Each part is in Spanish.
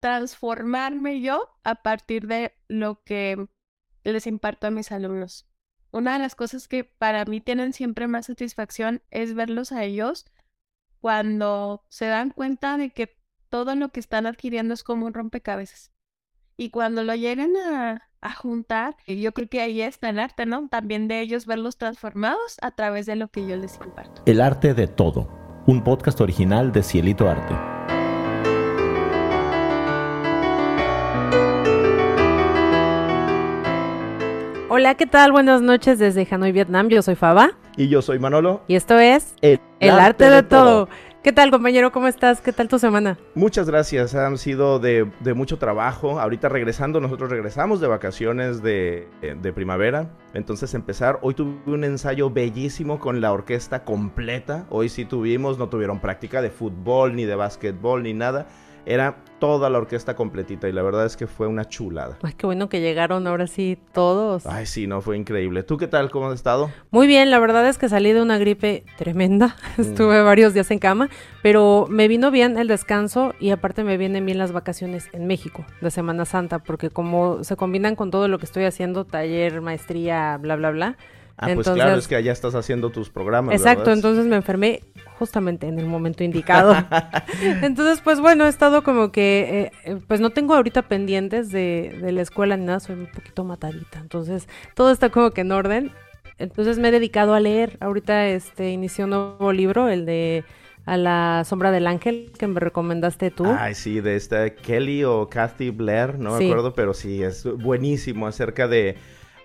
transformarme yo a partir de lo que les imparto a mis alumnos. Una de las cosas que para mí tienen siempre más satisfacción es verlos a ellos cuando se dan cuenta de que todo lo que están adquiriendo es como un rompecabezas. Y cuando lo lleguen a, juntar, yo creo que ahí está el arte, ¿no? También de ellos verlos transformados a través de lo que yo les imparto. El arte de todo, un podcast original de Cielito Arte. Hola, ¿qué tal? Buenas noches desde Hanoi, Vietnam. Yo soy Faba. Y yo soy Manolo. Y esto es El, arte, de, todo. ¿Qué tal, compañero? ¿Cómo estás? ¿Qué tal tu semana? Muchas gracias, han sido de, de mucho trabajo. Ahorita regresando, nosotros regresamos de vacaciones de, de primavera. Entonces empezar, hoy tuve un ensayo bellísimo con la orquesta completa. Hoy sí tuvimos, no tuvieron práctica de fútbol, ni de básquetbol, ni nada. Era toda la orquesta completita y la verdad es que fue una chulada. Ay, qué bueno que llegaron ahora sí todos. Ay, sí, no, fue increíble. ¿Tú qué tal? ¿Cómo has estado? Muy bien, la verdad es que salí de una gripe tremenda. Estuve varios días en cama, pero me vino bien el descanso y aparte me vienen bien las vacaciones en México de Semana Santa, porque como se combinan con todo lo que estoy haciendo, taller, maestría, bla, bla, bla. Ah, pues claro, es que allá estás haciendo tus programas. Exacto, ¿verdad? entonces me enfermé justamente en el momento indicado. entonces, pues bueno, he estado como que, eh, eh, pues no tengo ahorita pendientes de, de la escuela ni nada, soy un poquito matadita. Entonces, todo está como que en orden. Entonces me he dedicado a leer. Ahorita este inició un nuevo libro, el de A la sombra del ángel, que me recomendaste tú. Ay, sí, de esta Kelly o Kathy Blair, no me acuerdo, pero sí, es buenísimo acerca de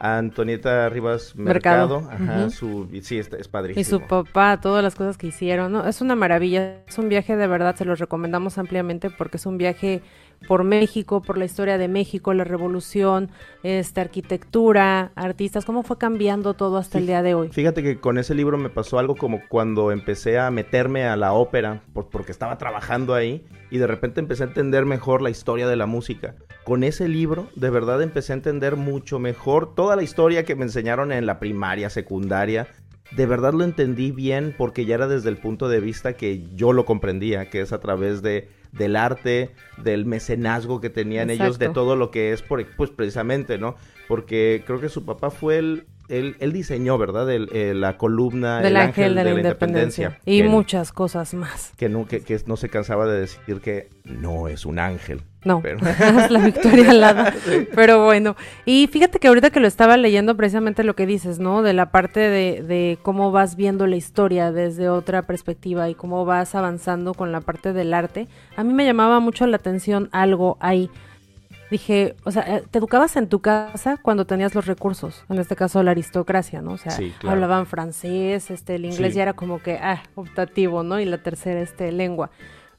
Antonieta Rivas Mercado. Mercado. Ajá, su, sí, es padrísimo. Y su papá, todas las cosas que hicieron, ¿no? Es una maravilla, es un viaje de verdad, se los recomendamos ampliamente porque es un viaje por México, por la historia de México, la revolución, este, arquitectura, artistas, cómo fue cambiando todo hasta el día de hoy. Fíjate que con ese libro me pasó algo como cuando empecé a meterme a la ópera, por- porque estaba trabajando ahí, y de repente empecé a entender mejor la historia de la música. Con ese libro, de verdad empecé a entender mucho mejor toda la historia que me enseñaron en la primaria, secundaria. De verdad lo entendí bien porque ya era desde el punto de vista que yo lo comprendía, que es a través de del arte, del mecenazgo que tenían ellos, de todo lo que es, por, pues precisamente, ¿no? Porque creo que su papá fue el, él, él diseñó, ¿verdad? El- el- la columna, Del el ángel de la independencia. Y que, muchas cosas más. que no, que, que no se cansaba de decir que no es un ángel. No, Pero- es la victoria alada. Pero bueno, y fíjate que ahorita que lo estaba leyendo precisamente lo que dices, ¿no? De la parte de, de cómo vas viendo la historia desde otra perspectiva y cómo vas avanzando con la parte del arte. A mí me llamaba mucho la atención algo ahí. Dije, o sea, eh, te educabas en tu casa cuando tenías los recursos, en este caso la aristocracia, ¿no? O sea, Sí, claro. hablaban francés, este, el inglés Sí. ya era como que, ah, optativo, ¿no? Y la tercera, este, lengua.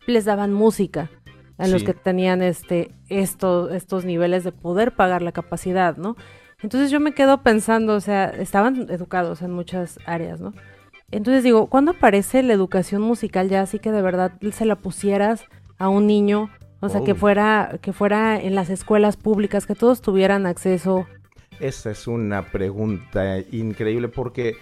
Les daban música a los que tenían este estos estos niveles de poder pagar la capacidad, ¿no? Entonces yo me quedo pensando, o sea, estaban educados en muchas áreas, ¿no? Entonces digo, ¿cuándo aparece la educación musical ya así que de verdad se la pusieras a un niño? O sea, que Oh. fuera que fuera en las escuelas públicas, que todos tuvieran acceso. Esa es una pregunta increíble porque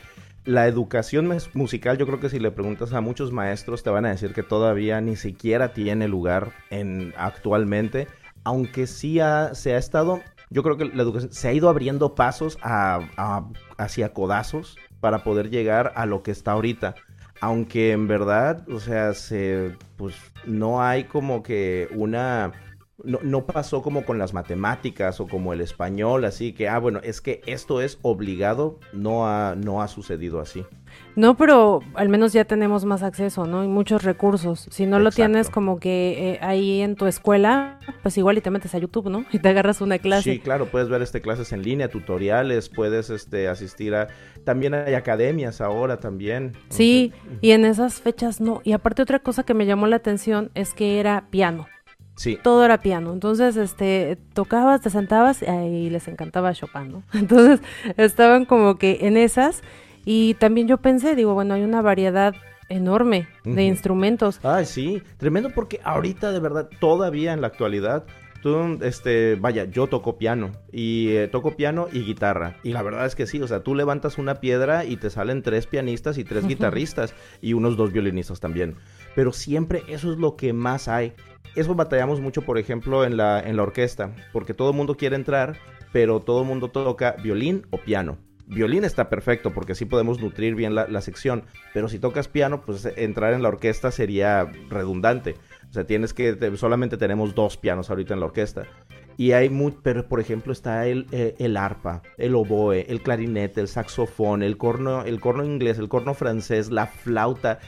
la educación musical, yo creo que si le preguntas a muchos maestros te van a decir que todavía ni siquiera tiene lugar en actualmente, aunque sí se ha estado, yo creo que la educación se ha ido abriendo pasos a- a- hacia codazos para poder llegar a lo que está ahorita. Aunque en verdad, o sea, se, pues no hay como que una no, no pasó como con las matemáticas o como el español, así que, ah, bueno, es que esto es obligado, no ha, no ha sucedido así. No, pero al menos ya tenemos más acceso, ¿no? Y muchos recursos. Si no lo tienes como que eh, ahí en tu escuela, pues igual y te metes a YouTube, ¿no? Y te agarras una clase. Sí, claro, puedes ver este clases en línea, tutoriales, puedes este asistir a también hay academias ahora también. Sí, Entonces, y en esas fechas no. Y aparte otra cosa que me llamó la atención es que era piano. Sí, Todo era piano. Entonces, este, tocabas, te sentabas y les encantaba Chopin, ¿no? Entonces, estaban como que en esas. Y también yo pensé, digo, bueno, hay una variedad enorme de Ujú. instrumentos. Ay, sí, tremendo porque ahorita de verdad, todavía en la actualidad, tú, este, vaya, yo toco piano y eh, toco piano y guitarra. Y la verdad es que sí, o sea, tú levantas una piedra y te salen tres pianistas y tres guitarristas y unos dos violinistas también. Pero siempre eso es lo que más hay. Eso batallamos mucho, por ejemplo, en la, en la orquesta, porque todo el mundo quiere entrar, pero todo el mundo toca violín o piano violín está perfecto porque así podemos nutrir bien la, sección, pero si tocas piano, pues entrar en la orquesta sería redundante. O sea, tienes que, solamente tenemos dos pianos ahorita en la orquesta. Y hay muy, pero por ejemplo está el, eh, el arpa, el oboe, el clarinete, el saxofón, el corno, el corno inglés, el corno francés, la flauta,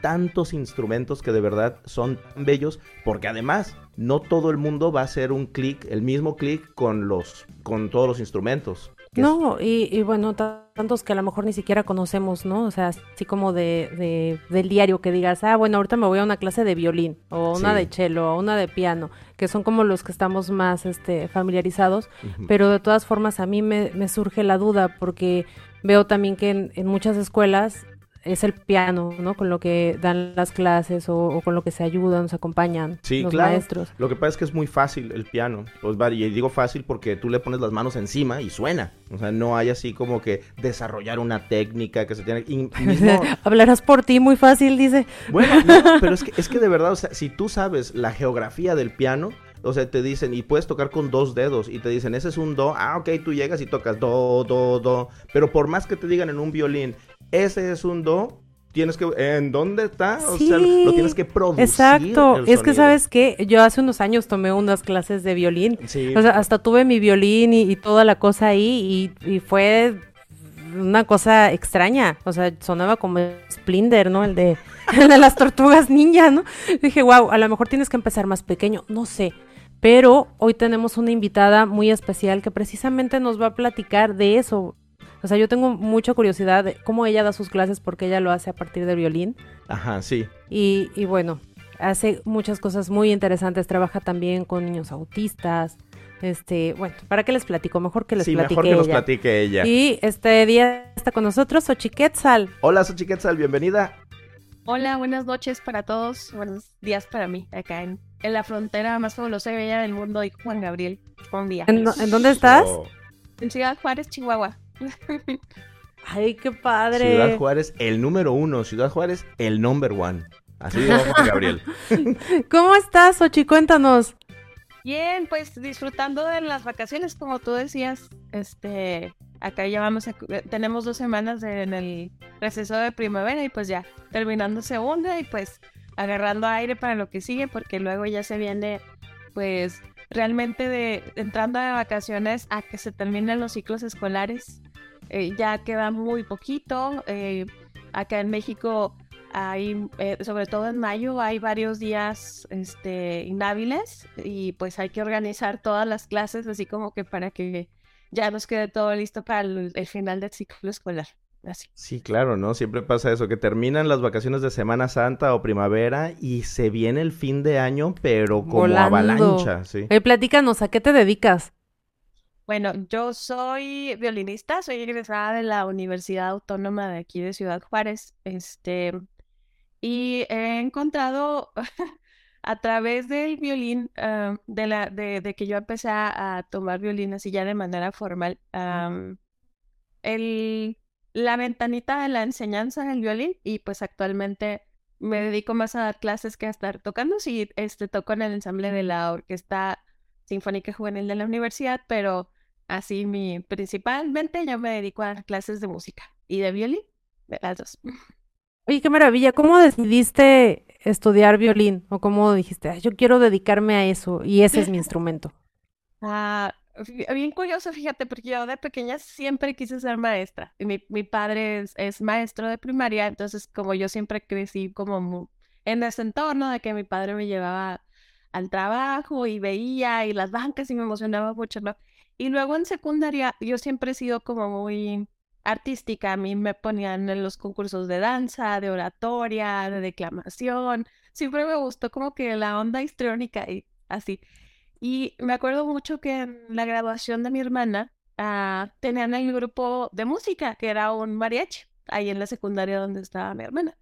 tantos instrumentos que de verdad son bellos, porque además no todo el mundo va a hacer un clic, el mismo clic con los, con todos los instrumentos. No, y, bueno, tantos que a lo mejor ni siquiera conocemos, ¿no? O sea, así como de, del diario que digas, ah, bueno, ahorita me voy a una clase de violín, o una de cello, o una de piano, que son como los que estamos más este, familiarizados, pero de todas formas a mí me, me, surge la duda, porque veo también que en, en muchas escuelas es el piano, ¿no? Con lo que dan las clases o, con lo que se ayudan, se acompañan sí, los claro. maestros. Lo que pasa es que es muy fácil el piano. Pues, y digo fácil porque tú le pones las manos encima y suena. O sea, no hay así como que desarrollar una técnica que se tiene... Hablarás por ti muy fácil, dice. Bueno, no, pero es que, es que de verdad, o sea, si tú sabes la geografía del piano, o sea, te dicen, y puedes tocar con dos dedos, y te dicen, ese es un do, ah, ok, tú llegas y tocas do, do, do, pero por más que te digan en un violín, ese es un do, tienes que en dónde está o sea lo tienes que producir exacto. es que sabes que yo hace unos años tomé unas clases de violín. Sí. o sea hasta tuve mi violín y, toda la cosa ahí y, fue una cosa extraña. O sea sonaba como Splinter no el de el de las tortugas ninja no dije wow a lo mejor tienes que empezar más pequeño no sé pero hoy tenemos una invitada muy especial que precisamente nos va a platicar de eso, o sea, yo tengo mucha curiosidad de cómo ella da sus clases porque ella lo hace a partir del violín. Ajá, sí. Y, y bueno, hace muchas cosas muy interesantes. Trabaja también con niños autistas. Este, bueno, ¿para qué les platico? Mejor que les sí, platique mejor que nos platique ella. Y este día está con nosotros Xochiquetzal. Hola Xochiquetzal, bienvenida. Hola, buenas noches para todos. Buenos días para mí, acá en, en la frontera más fabulosa y bella del mundo, y Juan Gabriel. Buen día. ¿En, dónde estás? En Ciudad Juárez, Chihuahua. Ay, qué padre. Ciudad Juárez, el número uno. Ciudad Juárez, el number one. Así dijo Gabriel. ¿Cómo estás, Ochi? Cuéntanos. Bien, pues disfrutando de las vacaciones, como tú decías, este, acá llevamos, tenemos dos semanas en el receso de primavera y pues ya terminando segunda y pues agarrando aire para lo que sigue, porque luego ya se viene, pues, realmente de entrando a vacaciones a que se terminen los ciclos escolares eh, ya queda muy poquito. Eh, acá en México hay, eh, sobre todo en mayo, hay varios días este, inhábiles y pues hay que organizar todas las clases así como que para que ya nos quede todo listo para el, final del ciclo escolar. Así. Sí, claro, ¿no? Siempre pasa eso, que terminan las vacaciones de Semana Santa o primavera y se viene el fin de año, pero como avalancha, sí. platícanos, ¿a qué te dedicas? Bueno, yo soy violinista, soy egresada de la Universidad Autónoma de aquí de Ciudad Juárez, este, y he encontrado a través del violín, ah, de, la, de, que yo empecé a, tomar violín así ya de manera formal, el, la ventanita de la enseñanza del violín y pues actualmente me dedico más a dar clases que a estar tocando. Sí, este, toco en el ensamble de la Orquesta Sinfónica Juvenil de la universidad, pero Así mi, principalmente yo me dedico a clases de música y de violín, de las dos. Oye, qué maravilla. ¿Cómo decidiste estudiar violín? ¿O cómo dijiste, yo quiero dedicarme a eso y ese es mi instrumento? Ah, bien curioso, fíjate, porque yo de pequeña siempre quise ser maestra. Mi, mi padre es, maestro de primaria, entonces como yo siempre crecí como en ese entorno de que mi padre me llevaba al trabajo y veía y las bancas y me emocionaba mucho, ¿no? Y luego en secundaria yo siempre he sido como muy artística. A mí me ponían en los concursos de danza, de oratoria, de declamación. Siempre me gustó como que la onda histriónica y así. Y me acuerdo mucho que en la graduación de mi hermana ah, tenían el grupo de música, que era un mariachi, ahí en la secundaria donde estaba mi hermana.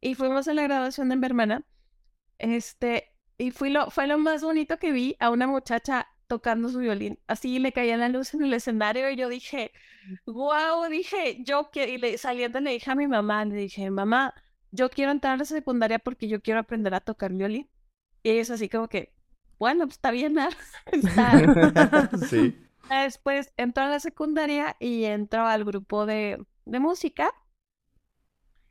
Y fuimos a la graduación de mi hermana. Este, y fui lo, fue lo más bonito que vi a una muchacha tocando su violín. Así le caía la luz en el escenario y yo dije, wow, dije, yo quiero, y le, saliendo le dije a mi mamá, le dije, mamá, yo quiero entrar a la secundaria porque yo quiero aprender a tocar violín. Y es así como que, bueno, pues está bien, ¿no? sí. Después entró a la secundaria y entró al grupo de, de música.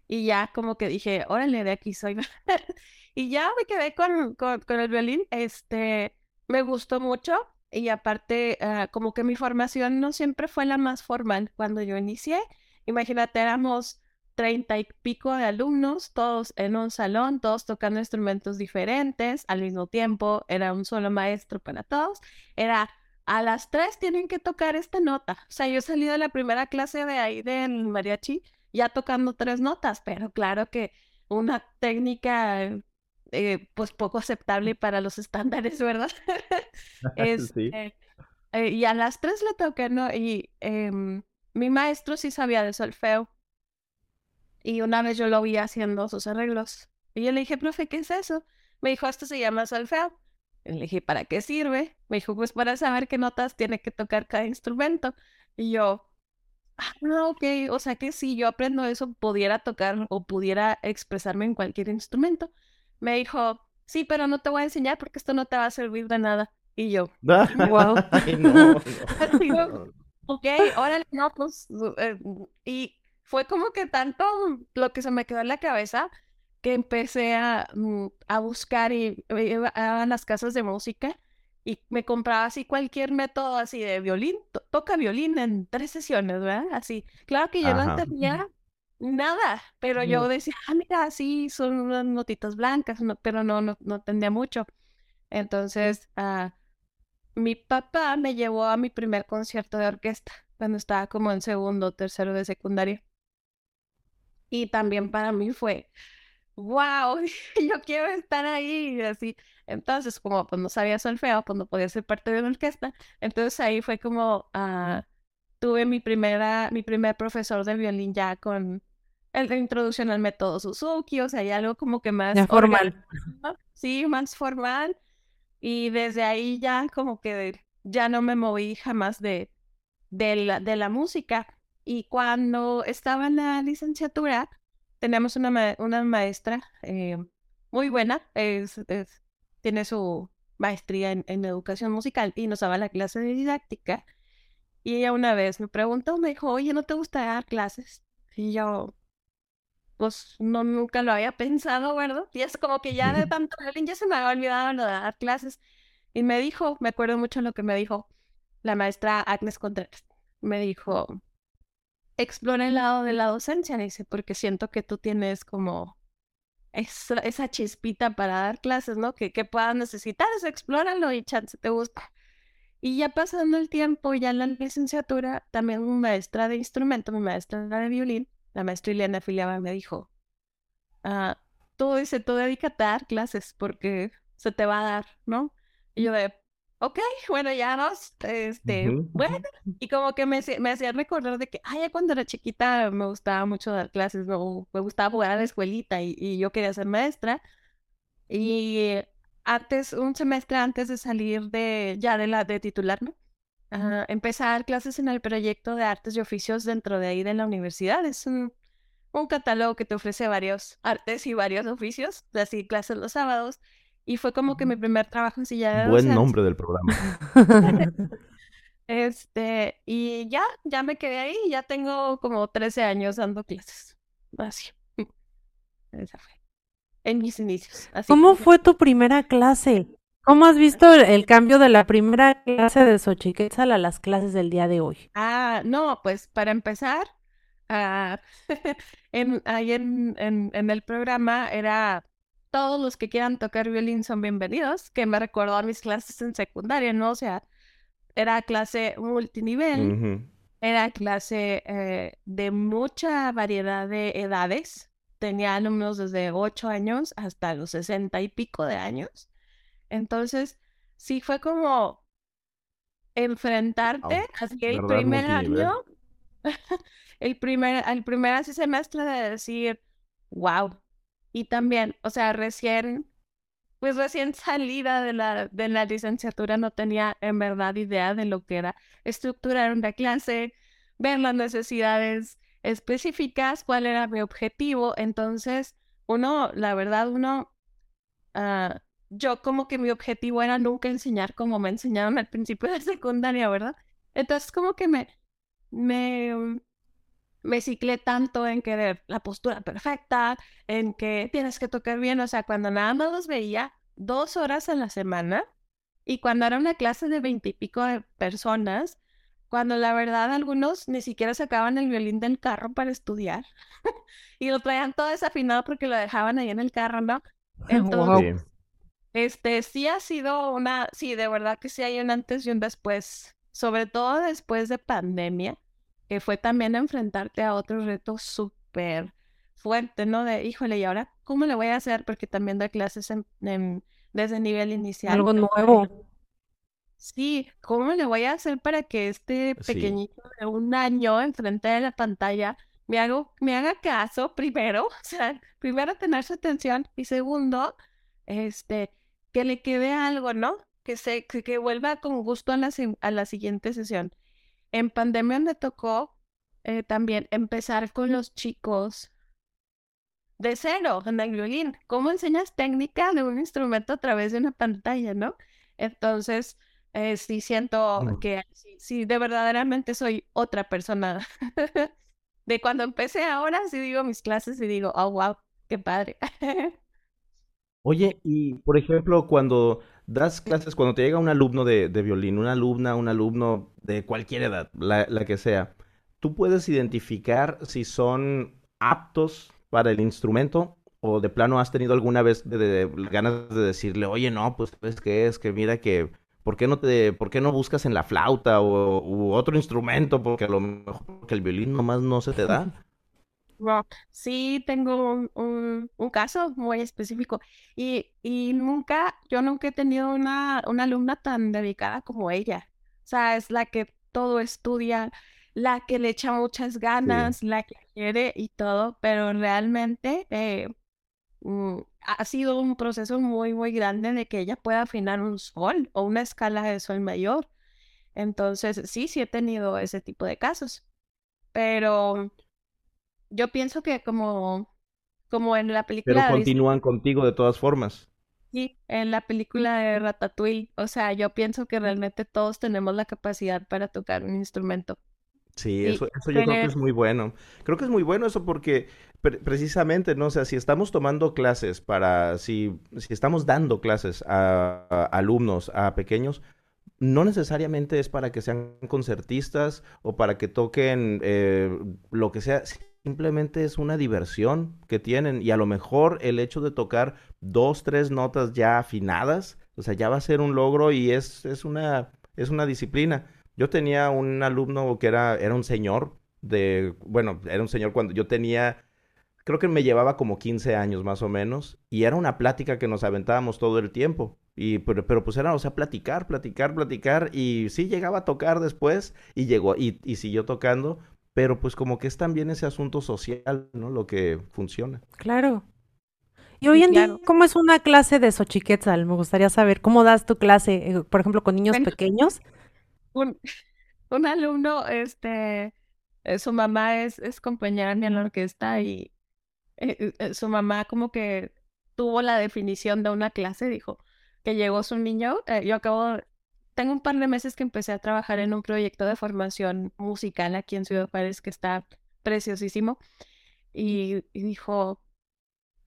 Y ya como que dije, órale, de aquí soy. y ya me quedé con, con, con, el violín. Este, me gustó mucho. Y aparte, uh, como que mi formación no siempre fue la más formal cuando yo inicié. Imagínate, éramos treinta y pico de alumnos, todos en un salón, todos tocando instrumentos diferentes al mismo tiempo, era un solo maestro para todos, era a las tres tienen que tocar esta nota. O sea, yo salí de la primera clase de ahí del mariachi ya tocando tres notas, pero claro que una técnica eh, pues poco aceptable para los estándares, ¿verdad? es, sí. Eh, eh, y a las tres le toqué, ¿no? Y em, mi maestro sí sabía de solfeo y una vez yo lo vi haciendo sus arreglos. Y yo le dije, profe, ¿qué es eso? Me dijo, esto se llama solfeo. Y le dije, ¿para qué sirve? Me dijo, pues para saber qué notas tiene que tocar cada instrumento. Y yo, ah, ok, o sea que si yo aprendo eso, pudiera tocar o pudiera expresarme en cualquier instrumento. Me dijo, sí, pero no te voy a enseñar porque esto no te va a servir de nada. Y yo, wow. ok, órale, no, pues, eh, y fue como que tanto lo que se me quedó en la cabeza que empecé a, mm, a buscar y iba a las casas de música y me compraba así cualquier método así de violín, toca violín en tres sesiones, ¿verdad? Así, claro que yo no entendía nada, pero yo decía, ah, mira, sí, son unas notitas blancas, pero no, no, no entendía mucho. Entonces, uh, mi papá me llevó a mi primer concierto de orquesta cuando estaba como en segundo o tercero de secundaria. Y también para mí fue, wow, yo quiero estar ahí, así. Entonces, como pues no sabía solfeo, pues no podía ser parte de una orquesta. Entonces ahí fue como, uh, tuve mi primera, mi primer profesor de violín ya con el de introducción al método Suzuki, o sea, ya algo como que más formal. Sí, más formal. Y desde ahí ya como que ya no me moví jamás de, de, la, de la música. Y cuando estaba en la licenciatura, teníamos una, una maestra eh, muy buena, es, tiene su maestría en, educación musical y nos daba la clase de didáctica. Y ella una vez me preguntó, me dijo, oye, ¿no te gusta dar clases? Y yo, pues no, nunca lo había pensado, ¿verdad? Y es como que ya de tanto ya se me había olvidado lo de dar clases. Y me dijo, me acuerdo mucho lo que me dijo la maestra Agnes Contreras. Me dijo, explora el lado de la docencia, dice, porque siento que tú tienes como esa, esa chispita para dar clases, ¿no? Que, que puedas necesitar, eso, explóralo y chance te gusta. Y ya pasando el tiempo, ya en la licenciatura, también mi maestra de instrumento, mi maestra de violín, la maestra Ileana Filiaba me dijo, ah, tú dice, tú dedícate a dar clases porque se te va a dar, ¿no? Y yo de, ok, bueno, ya nos, este, bueno, y como que me, me hacía recordar de que, ay, cuando era chiquita me gustaba mucho dar clases, me, me gustaba jugar a la escuelita y, yo quería ser maestra. Y antes, un semestre antes de salir de, ya de la, de titularme, uh, empecé a dar clases en el proyecto de artes y oficios dentro de ahí de la universidad. Es un, un catálogo que te ofrece varios artes y varios oficios, así clases los sábados. Y fue como que mi primer trabajo así ya. Buen nombre del programa. este, y ya, ya me quedé ahí, ya tengo como 13 años dando clases. Así. Esa fue. En mis inicios. ¿Cómo fue tu primera clase? ¿Cómo has visto el, cambio de la primera clase de Xochiquetzal a las clases del día de hoy? Ah, no, pues para empezar, uh, en, ahí en, en, en el programa era todos los que quieran tocar violín son bienvenidos, que me recordó a mis clases en secundaria, ¿no? O sea, era clase multinivel, era clase eh, de mucha variedad de edades, tenía alumnos desde 8 años hasta los 60 y pico de años. Entonces, sí fue como enfrentarte, así que el primer año, el primer, el primer semestre de decir, wow, y también, o sea, recién pues recién salida de la, de la licenciatura no tenía en verdad idea de lo que era estructurar una clase, ver las necesidades específicas, cuál era mi objetivo. Entonces, uno, la verdad, uno, uh, yo como que mi objetivo era nunca enseñar como me enseñaron al principio de secundaria, ¿verdad? Entonces, como que me, me, me ciclé tanto en querer la postura perfecta, en que tienes que tocar bien, o sea, cuando nada más los veía dos horas a la semana y cuando era una clase de veintipico de personas, cuando la verdad algunos ni siquiera sacaban el violín del carro para estudiar y lo traían todo desafinado porque lo dejaban ahí en el carro, ¿no? Entonces, este sí ha sido una, sí, de verdad que sí hay un antes y un después, sobre todo después de pandemia, que fue también enfrentarte a otro reto súper fuerte, ¿no? De, híjole, ¿y ahora cómo le voy a hacer? Porque también doy clases en, desde nivel inicial. Algo nuevo. Sí, ¿cómo le voy a hacer para que este pequeñito de un año enfrente de la pantalla me, hago, me haga caso primero? O sea, primero tener su atención y segundo, este, que le quede algo, ¿no? Que, se, que, vuelva con gusto a la, a la siguiente sesión. En pandemia me tocó eh, también empezar con los chicos de cero en el violín. ¿Cómo enseñas técnica de un instrumento a través de una pantalla, no? Entonces, eh, sí siento que sí, de verdaderamente soy otra persona. de cuando empecé ahora, sí digo mis clases y digo, oh, wow, qué padre. Oye, y por ejemplo, cuando das clases, cuando te llega un alumno de, violín, una alumna, un alumno de cualquier edad, la, la, que sea, ¿tú puedes identificar si son aptos para el instrumento? ¿O de plano has tenido alguna vez de, ganas de decirle, oye, no, pues, ¿sabes qué es? Que mira que, ¿por qué no te, por qué no buscas en la flauta o u otro instrumento? Porque a lo mejor que el violín nomás no se te da. Sí, tengo un, un, caso muy específico y, y, nunca, yo nunca he tenido una, una alumna tan dedicada como ella. O sea, es la que todo estudia, la que le echa muchas ganas, la que quiere y todo, pero realmente eh, mm, ha sido un proceso muy, muy grande de que ella pueda afinar un sol o una escala de sol mayor. Entonces, sí, sí he tenido ese tipo de casos, pero yo pienso que como, como en la película... Pero continúan contigo de todas formas. Sí, en la película de Ratatouille, o sea, yo pienso que realmente todos tenemos la capacidad para tocar un instrumento. Sí, eso, eso yo creo que es muy bueno. Creo que es muy bueno eso porque precisamente, ¿no? O sea, si estamos tomando clases para, si, si estamos dando clases a, alumnos, a pequeños, no necesariamente es para que sean concertistas o para que toquen eh, lo que sea, simplemente es una diversión que tienen y a lo mejor el hecho de tocar dos, tres notas ya afinadas, o sea, ya va a ser un logro y es, es, una, es una disciplina. Yo tenía un alumno que era, era un señor de, bueno, era un señor cuando yo tenía, creo que me llevaba como 15 años más o menos, y era una plática que nos aventábamos todo el tiempo. Y, pero, pero pues era, o sea, platicar, platicar, platicar, y sí llegaba a tocar después, y llegó, y, y siguió tocando, pero pues como que es también ese asunto social, ¿no? Lo que funciona. Claro. Y hoy en día, ¿cómo es una clase de Xochiquetzal? Me gustaría saber, ¿cómo das tu clase, eh, por ejemplo, con niños pequeños? un, un alumno, este, eh, su mamá es, es compañera en la orquesta y eh, eh, su mamá como que tuvo la definición de una clase, dijo que llegó su niño, yo acabo, tengo un par de meses que empecé a trabajar en un proyecto de formación musical aquí en Ciudad Juárez que está preciosísimo y, y dijo,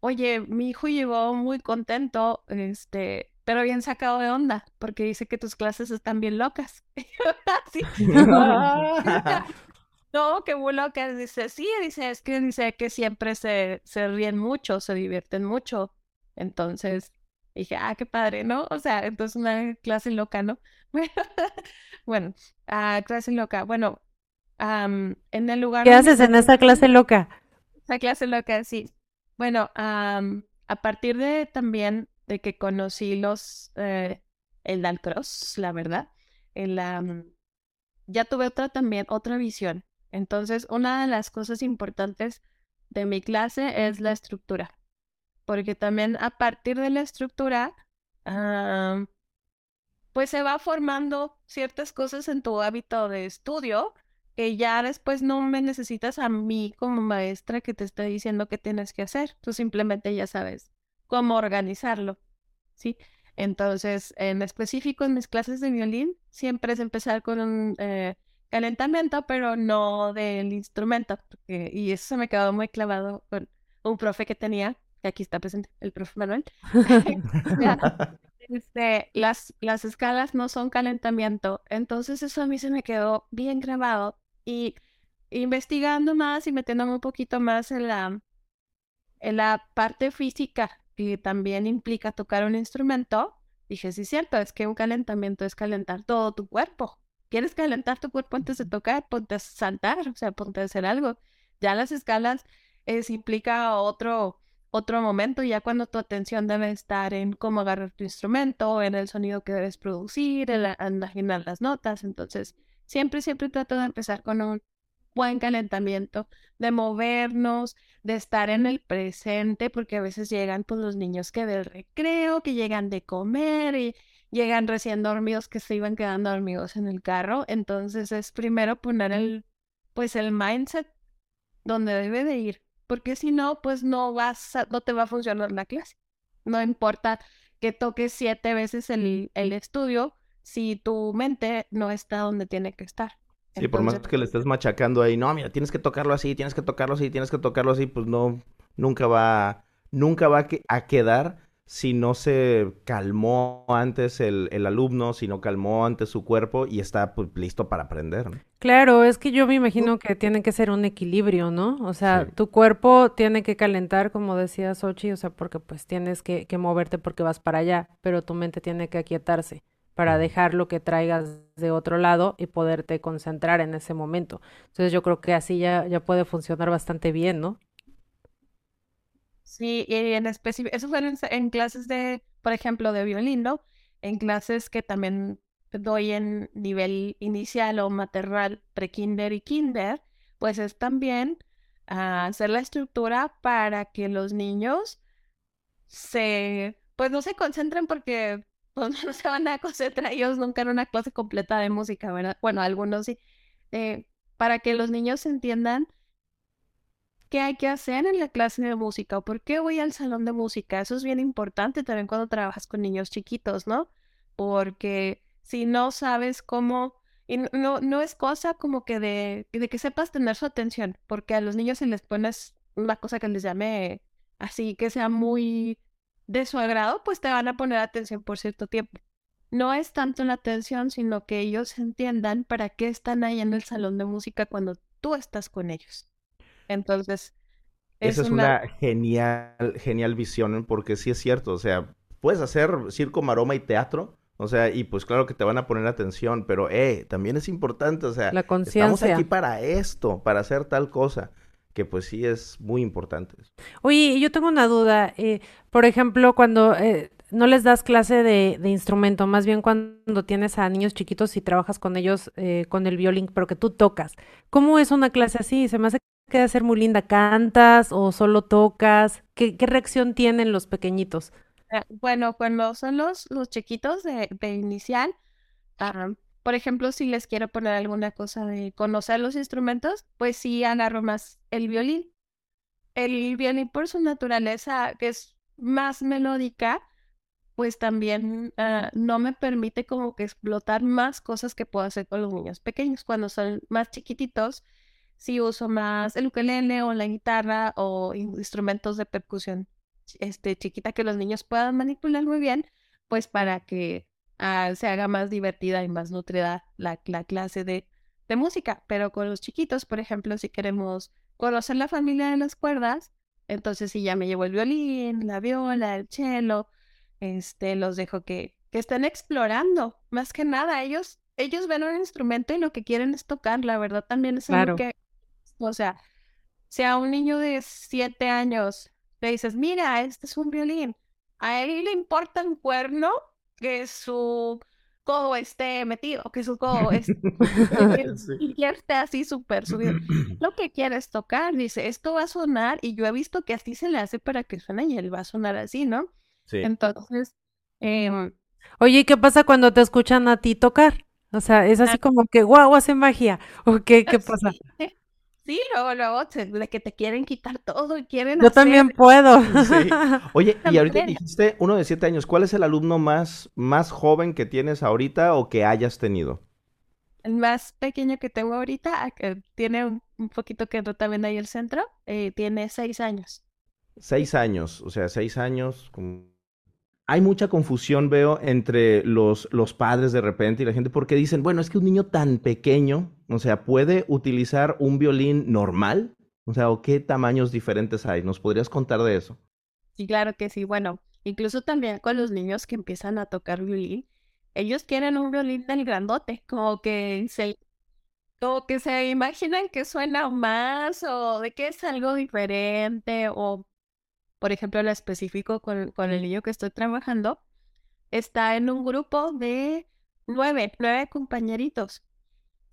oye, mi hijo llegó muy contento, este, pero bien sacado de onda, porque dice que tus clases están bien locas. no, que muy locas. Dice, sí, dice, es que dice que siempre se, se ríen mucho, se divierten mucho. Entonces, dije, ah, qué padre, ¿no? O sea, entonces una clase loca, ¿no? bueno, ah, clase loca. Bueno, en el lugar... ¿Qué haces en esa clase loca? Esa clase loca, sí. Bueno, a partir de también de que conocí los, eh, el Dalcross, la verdad, en la, mm, ya tuve otra también, otra visión. Entonces, una de las cosas importantes de mi clase es la estructura. porque también a partir de la estructura, pues se va formando ciertas cosas en tu hábito de estudio que ya después no me necesitas a mí como maestra que te esté diciendo qué tienes que hacer. Tú simplemente ya sabes cómo organizarlo, ¿sí? Entonces, en específico en mis clases de violín, siempre es empezar con un eh, calentamiento, pero no del instrumento. y eso se me quedó muy clavado con un profe que tenía, que aquí está presente, el profe Manuel. Este, las, las escalas no son calentamiento. Entonces eso a mí se me quedó bien grabado. Y investigando más y metiéndome un poquito más en la, en la parte física, que también implica tocar un instrumento, dije, sí, cierto, es que un calentamiento es calentar todo tu cuerpo. ¿Quieres calentar tu cuerpo antes de tocar? Ponte a saltar, o sea, ponte a hacer algo. Ya las escalas es, implica otro, otro momento, ya cuando tu atención debe estar en cómo agarrar tu instrumento, en el sonido que debes producir, en, imaginar las notas. Entonces, siempre, siempre trato de empezar con un buen calentamiento, de movernos, de estar en el presente, porque a veces llegan pues los niños que del recreo, que llegan de comer y llegan recién dormidos, que se iban quedando dormidos en el carro. Entonces es primero poner el, pues el mindset donde debe de ir porque si no, pues no vas no te va a funcionar la clase. No importa que toques siete veces el, el estudio si tu mente no está donde tiene que estar. Sí, por más que le estés machacando ahí, no, mira, tienes que tocarlo así, tienes que tocarlo así, tienes que tocarlo así, pues no, nunca va, nunca va a quedar si no se calmó antes el, el, alumno, si no calmó antes su cuerpo y está pues, listo para aprender. Claro, es que yo me imagino que tiene que ser un equilibrio, ¿no? O sea, tu cuerpo tiene que calentar, como decía Sochi, o sea, porque pues tienes que, que, moverte porque vas para allá, pero tu mente tiene que aquietarse para dejar lo que traigas de otro lado y poderte concentrar en ese momento. Entonces yo creo que así ya, ya puede funcionar bastante bien, ¿no? Sí, y en específico, eso fue en, clases de, por ejemplo, de violín, ¿no? En clases que también doy en nivel inicial o maternal, pre-kinder y kinder, pues es también ah, hacer la estructura para que los niños se, pues no se concentren porque pues, no se van a concentrar ellos nunca en una clase completa de música, ¿verdad? Bueno, algunos sí. Eh, para que los niños entiendan qué hay que hacer en la clase de música o por qué voy al salón de música. Eso es bien importante también cuando trabajas con niños chiquitos, ¿no? Porque si no sabes cómo, y no, no es cosa como que de, de que sepas tener su atención, porque a los niños se les pones una cosa que les llame así, que sea muy de su agrado, pues te van a poner atención por cierto tiempo. No es tanto la atención, sino que ellos entiendan para qué están ahí en el salón de música cuando tú estás con ellos. Entonces, esa es una... genial, genial visión, porque sí es cierto, o sea, puedes hacer circo, maroma y teatro, o sea, y pues claro que te van a poner atención, pero eh, también es importante, o sea, estamos aquí para esto, para hacer tal cosa, que pues sí es muy importante. Oye, yo tengo una duda, eh, por ejemplo, cuando eh, no les das clase de, de, instrumento, más bien cuando tienes a niños chiquitos y trabajas con ellos eh, con el violín, pero que tú tocas, ¿cómo es una clase así? Se me hace que debe ser muy linda. ¿Cantas o solo tocas? ¿Qué, qué reacción tienen los pequeñitos? Eh, bueno, cuando son los, los chiquitos de, de inicial, por ejemplo, si les quiero poner alguna cosa de conocer los instrumentos, pues sí agarro más el violín. El violín por su naturaleza, que es más melódica, pues también ah, no me permite como que explotar más cosas que puedo hacer con los niños pequeños. Cuando son más chiquititos, si uso más el ukelele o la guitarra o instrumentos de percusión este, chiquita que los niños puedan manipular muy bien, pues para que ah, se haga más divertida y más nutrida la, la clase de, de música. Pero con los chiquitos, por ejemplo, si queremos conocer la familia de las cuerdas, entonces si ya me llevo el violín, la viola, el cello, este, los dejo que, que estén explorando. Más que nada, ellos, ellos ven un instrumento y lo que quieren es tocar, la verdad también es algo que o sea, si a un niño de siete años le dices, mira, este es un violín, a él le importa un cuerno que su codo esté metido, que su codo esté, y esté así súper subido. Lo que quieres tocar, dice, esto va a sonar y yo he visto que así se le hace para que suene y él va a sonar así, ¿no? Sí. Entonces, eh, Oye, ¿y qué pasa cuando te escuchan a ti tocar? O sea, es así como que, guau, hace magia. ¿O qué, qué pasa? Sí, luego, luego, de que te quieren quitar todo y quieren Yo también puedo. Sí. Oye, y ahorita dijiste uno de siete años. ¿Cuál es el alumno más, más joven que tienes ahorita o que hayas tenido? El más pequeño que tengo ahorita, que tiene un, un poquito que entró también ahí el centro, eh, tiene seis años. Seis años, o sea, seis años. Como... Hay mucha confusión, veo, entre los, los padres de repente y la gente, porque dicen, bueno, es que un niño tan pequeño, o sea, puede utilizar un violín normal. O sea, ¿o qué tamaños diferentes hay? ¿Nos podrías contar de eso? Sí, claro que sí. Bueno, incluso también con los niños que empiezan a tocar violín, ellos quieren un violín del grandote, como que se, como que se imaginan que suena más o de que es algo diferente o, por ejemplo, lo específico con, con el niño que estoy trabajando, está en un grupo de nueve, nueve compañeritos.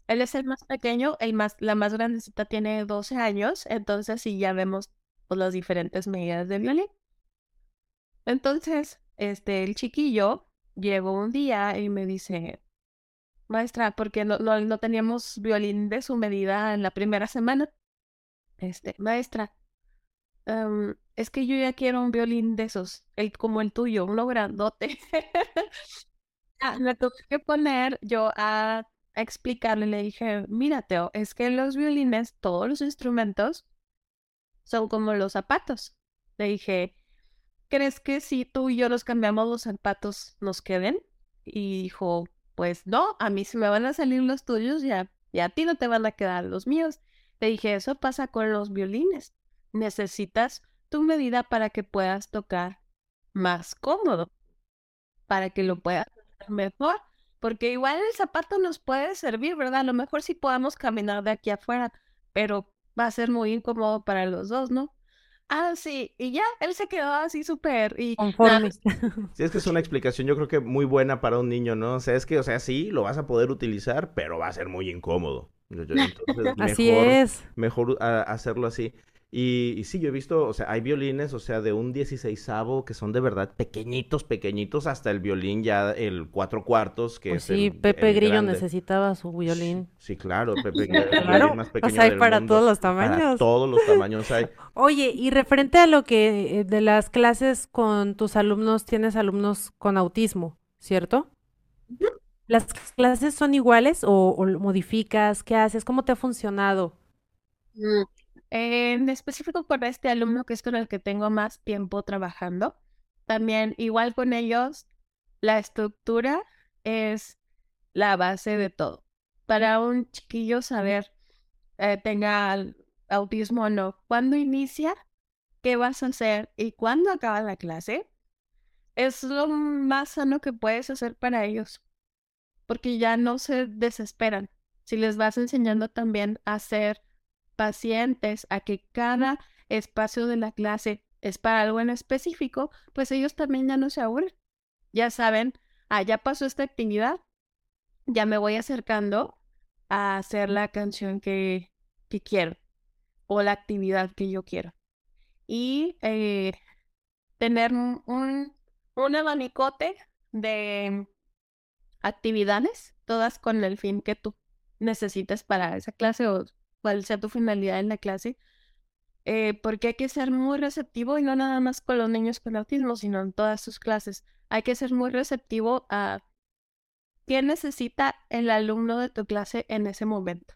Él es el más pequeño, el más, la más grandecita tiene 12 años, entonces sí ya vemos pues, las diferentes medidas de violín. Entonces, este, el chiquillo llegó un día y me dice, maestra, porque no, no, no teníamos violín de su medida en la primera semana. Este, maestra, em, es que yo ya quiero un violín de esos, el, como el tuyo, uno grandote. ah, me tuve que poner yo a, explicarle, le dije, mira, Teo, es que los violines, todos los instrumentos, son como los zapatos. Le dije, ¿crees que si tú y yo los cambiamos los zapatos nos queden? Y dijo, pues no, a mí si me van a salir los tuyos, ya, ya a ti no te van a quedar los míos. Le dije, eso pasa con los violines. Necesitas tu medida para que puedas tocar más cómodo, para que lo puedas hacer mejor. Porque igual el zapato nos puede servir, ¿verdad? A lo mejor sí podamos caminar de aquí afuera, pero va a ser muy incómodo para los dos, ¿no? Ah, sí, y ya, él se quedó así súper y Conforme. Sí, es que es una explicación yo creo que muy buena para un niño, ¿no? O sea, es que, o sea, sí, lo vas a poder utilizar, pero va a ser muy incómodo. Entonces, Así mejor, es. mejor ah, hacerlo así. Y, y sí, yo he visto, o sea, hay violines, o sea, de un dieciséisavo que son de verdad pequeñitos, pequeñitos, hasta el violín ya el cuatro cuartos, que Pues es sí, el, Pepe el Grillo grande. necesitaba su violín. Sí, claro, Pepe Grillo, el Claro, más o pequeño sea, hay del para mundo. todos los Para tamaños. todos los tamaños hay. Oye, y referente a lo que eh, de las clases con tus alumnos, tienes alumnos con autismo, ¿cierto? ¿Las clases son iguales o, modificas? ¿Qué haces? ¿Cómo te ha funcionado? Mm, En específico con este alumno que es con el que tengo más tiempo trabajando, también igual con ellos, la estructura es la base de todo. Para un chiquillo saber, eh, tenga autismo o no, cuándo inicia, qué vas a hacer y cuándo acaba la clase, es lo más sano que puedes hacer para ellos, porque ya no se desesperan. Si les vas enseñando también a ser pacientes a que cada espacio de la clase es para algo en específico, pues ellos también ya no se aburren. Ya saben, ah, ya pasó esta actividad, ya me voy acercando a hacer la canción que, que quiero o la actividad que yo quiero. Y eh, tener un, un, un abanicote de actividades, todas con el fin que tú necesites para esa clase o cuál sea tu finalidad en la clase, eh, porque hay que ser muy receptivo y no nada más con los niños con autismo, sino en todas sus clases. Hay que ser muy receptivo a qué necesita el alumno de tu clase en ese momento.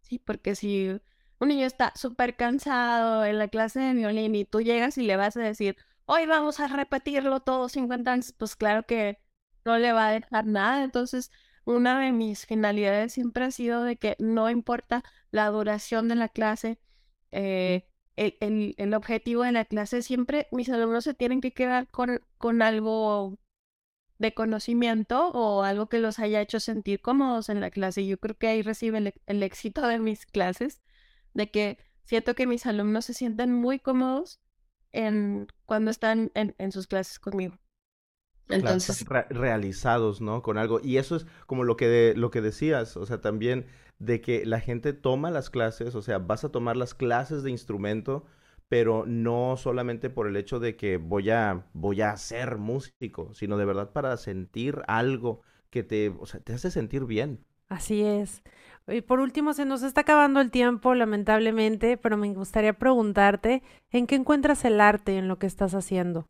Sí, porque si un niño está súper cansado en la clase de violín y tú llegas y le vas a decir, hoy vamos a repetirlo todo 50 veces, pues claro que no le va a dejar nada. Entonces, una de mis finalidades siempre ha sido de que no importa la duración de la clase, eh, el, el- el objetivo de la clase, siempre mis alumnos se tienen que quedar con, con algo de conocimiento o algo que los haya hecho sentir cómodos en la clase. Y Yo creo que ahí recibe el, el éxito de mis clases, de que siento que mis alumnos se sienten muy cómodos en, cuando están en, en sus clases conmigo. Entonces, realizados, ¿no? Con algo. Y eso es como lo que, lo que decías, o sea, también de que la gente toma las clases, o sea, vas a tomar las clases de instrumento, pero no solamente por el hecho de que voy a, voy a ser músico, sino de verdad para sentir algo que te, o sea, te hace sentir bien. Así es. Y por último, se nos está acabando el tiempo, lamentablemente, pero me gustaría preguntarte, ¿en qué encuentras el arte en lo que estás haciendo?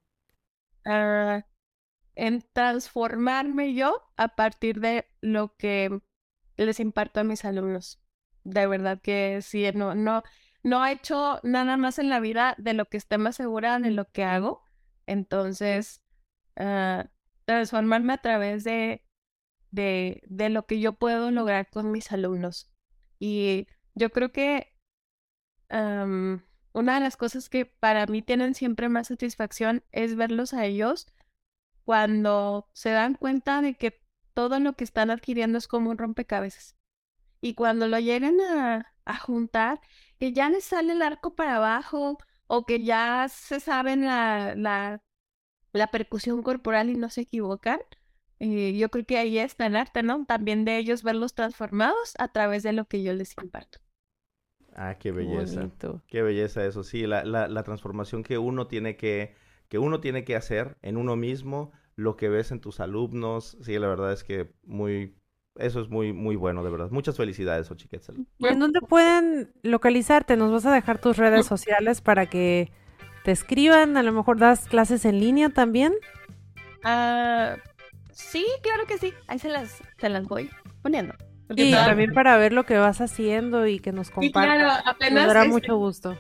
Ah, en transformarme yo a partir de lo que les imparto a mis alumnos. De verdad que sí, no, no, no he hecho nada más en la vida de lo que esté más segura de lo que hago. Entonces, ah, transformarme a través de, de, de lo que yo puedo lograr con mis alumnos. Y yo creo que una de las cosas que para mí tienen siempre más satisfacción es verlos a ellos cuando se dan cuenta de que todo lo que están adquiriendo es como un rompecabezas. Y cuando lo lleguen a, juntar, que ya les sale el arco para abajo o que ya se saben la, la, la percusión corporal y no se equivocan, eh, yo creo que ahí está el arte, ¿no? También de ellos verlos transformados a través de lo que yo les imparto. Ah, qué belleza. Qué belleza eso, sí, la, la, la transformación que uno tiene que que uno tiene que hacer en uno mismo, lo que ves en tus alumnos. Sí, la verdad es que muy, eso es muy, muy bueno, de verdad. Muchas felicidades, Ochiquetzel. ¿En dónde pueden localizarte? ¿Nos vas a dejar tus redes sociales para que te escriban? A lo mejor das clases en línea también. Ah, sí, claro que sí. Ahí se las, se las voy poniendo. Y también para ver lo que vas haciendo y que nos compartas. claro, apenas. Nos dará mucho gusto.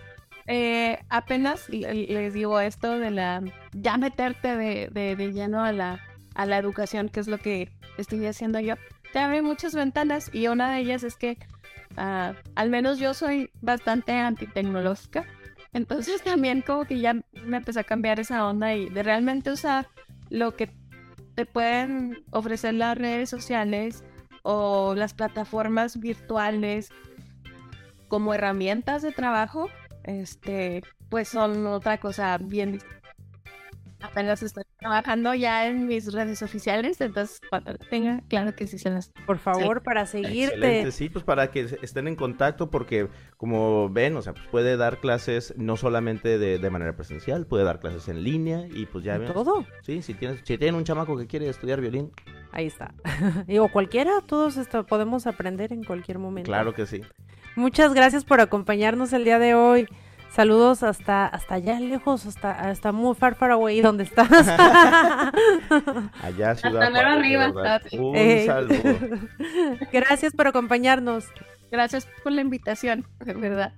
Eh, apenas les digo esto de la ya meterte de, de, lleno a la, a la educación, que es lo que estoy haciendo yo, te abre muchas ventanas y una de ellas es que ah, al menos yo soy bastante antitecnológica. Entonces también como que ya me empezó a cambiar esa onda y de realmente usar lo que te pueden ofrecer las redes sociales o las plataformas virtuales como herramientas de trabajo este, pues son otra cosa bien apenas estoy trabajando ya en mis redes oficiales, entonces cuando tenga, claro que sí se las... Por favor, para seguirte. sí, pues para que estén en contacto, porque como ven, o sea, pues puede dar clases no solamente de, manera presencial, puede dar clases en línea y pues ya ven. Todo. Sí, si tienes, si tienen un chamaco que quiere estudiar violín. Ahí está. o cualquiera, todos esto podemos aprender en cualquier momento. Claro que sí. Muchas gracias por acompañarnos el día de hoy. Saludos hasta, hasta allá lejos, hasta, hasta muy far, far away, donde estás. allá, ciudad. Hasta arriba. Un eh, saludo. Gracias por acompañarnos. Gracias por la invitación, de verdad.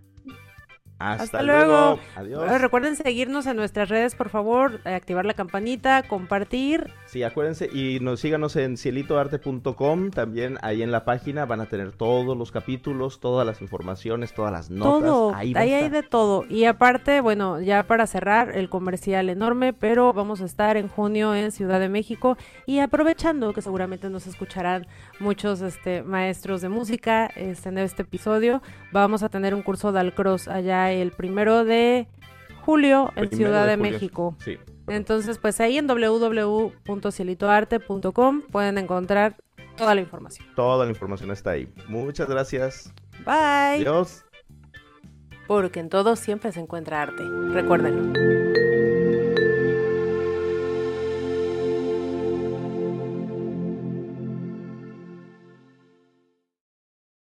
Hasta, luego. Adiós. Recuerden seguirnos en nuestras redes, por favor, eh, activar la campanita, compartir. Sí, acuérdense y nos síganos en cielitoarte.com, también ahí en la página van a tener todos los capítulos, todas las informaciones, todas las notas. Todo, ahí, hay de todo. Y aparte, bueno, ya para cerrar el comercial enorme, pero vamos a estar en junio en Ciudad de México y aprovechando que seguramente nos escucharán muchos este, maestros de música este, en este episodio, vamos a tener un curso de Alcross allá el primero de julio en Ciudad de, México. Entonces, pues ahí en www.cielitoarte.com pueden encontrar toda la información. Toda la información está ahí. Muchas gracias. Bye. Adiós. Porque en todo siempre se encuentra arte. Recuérdenlo.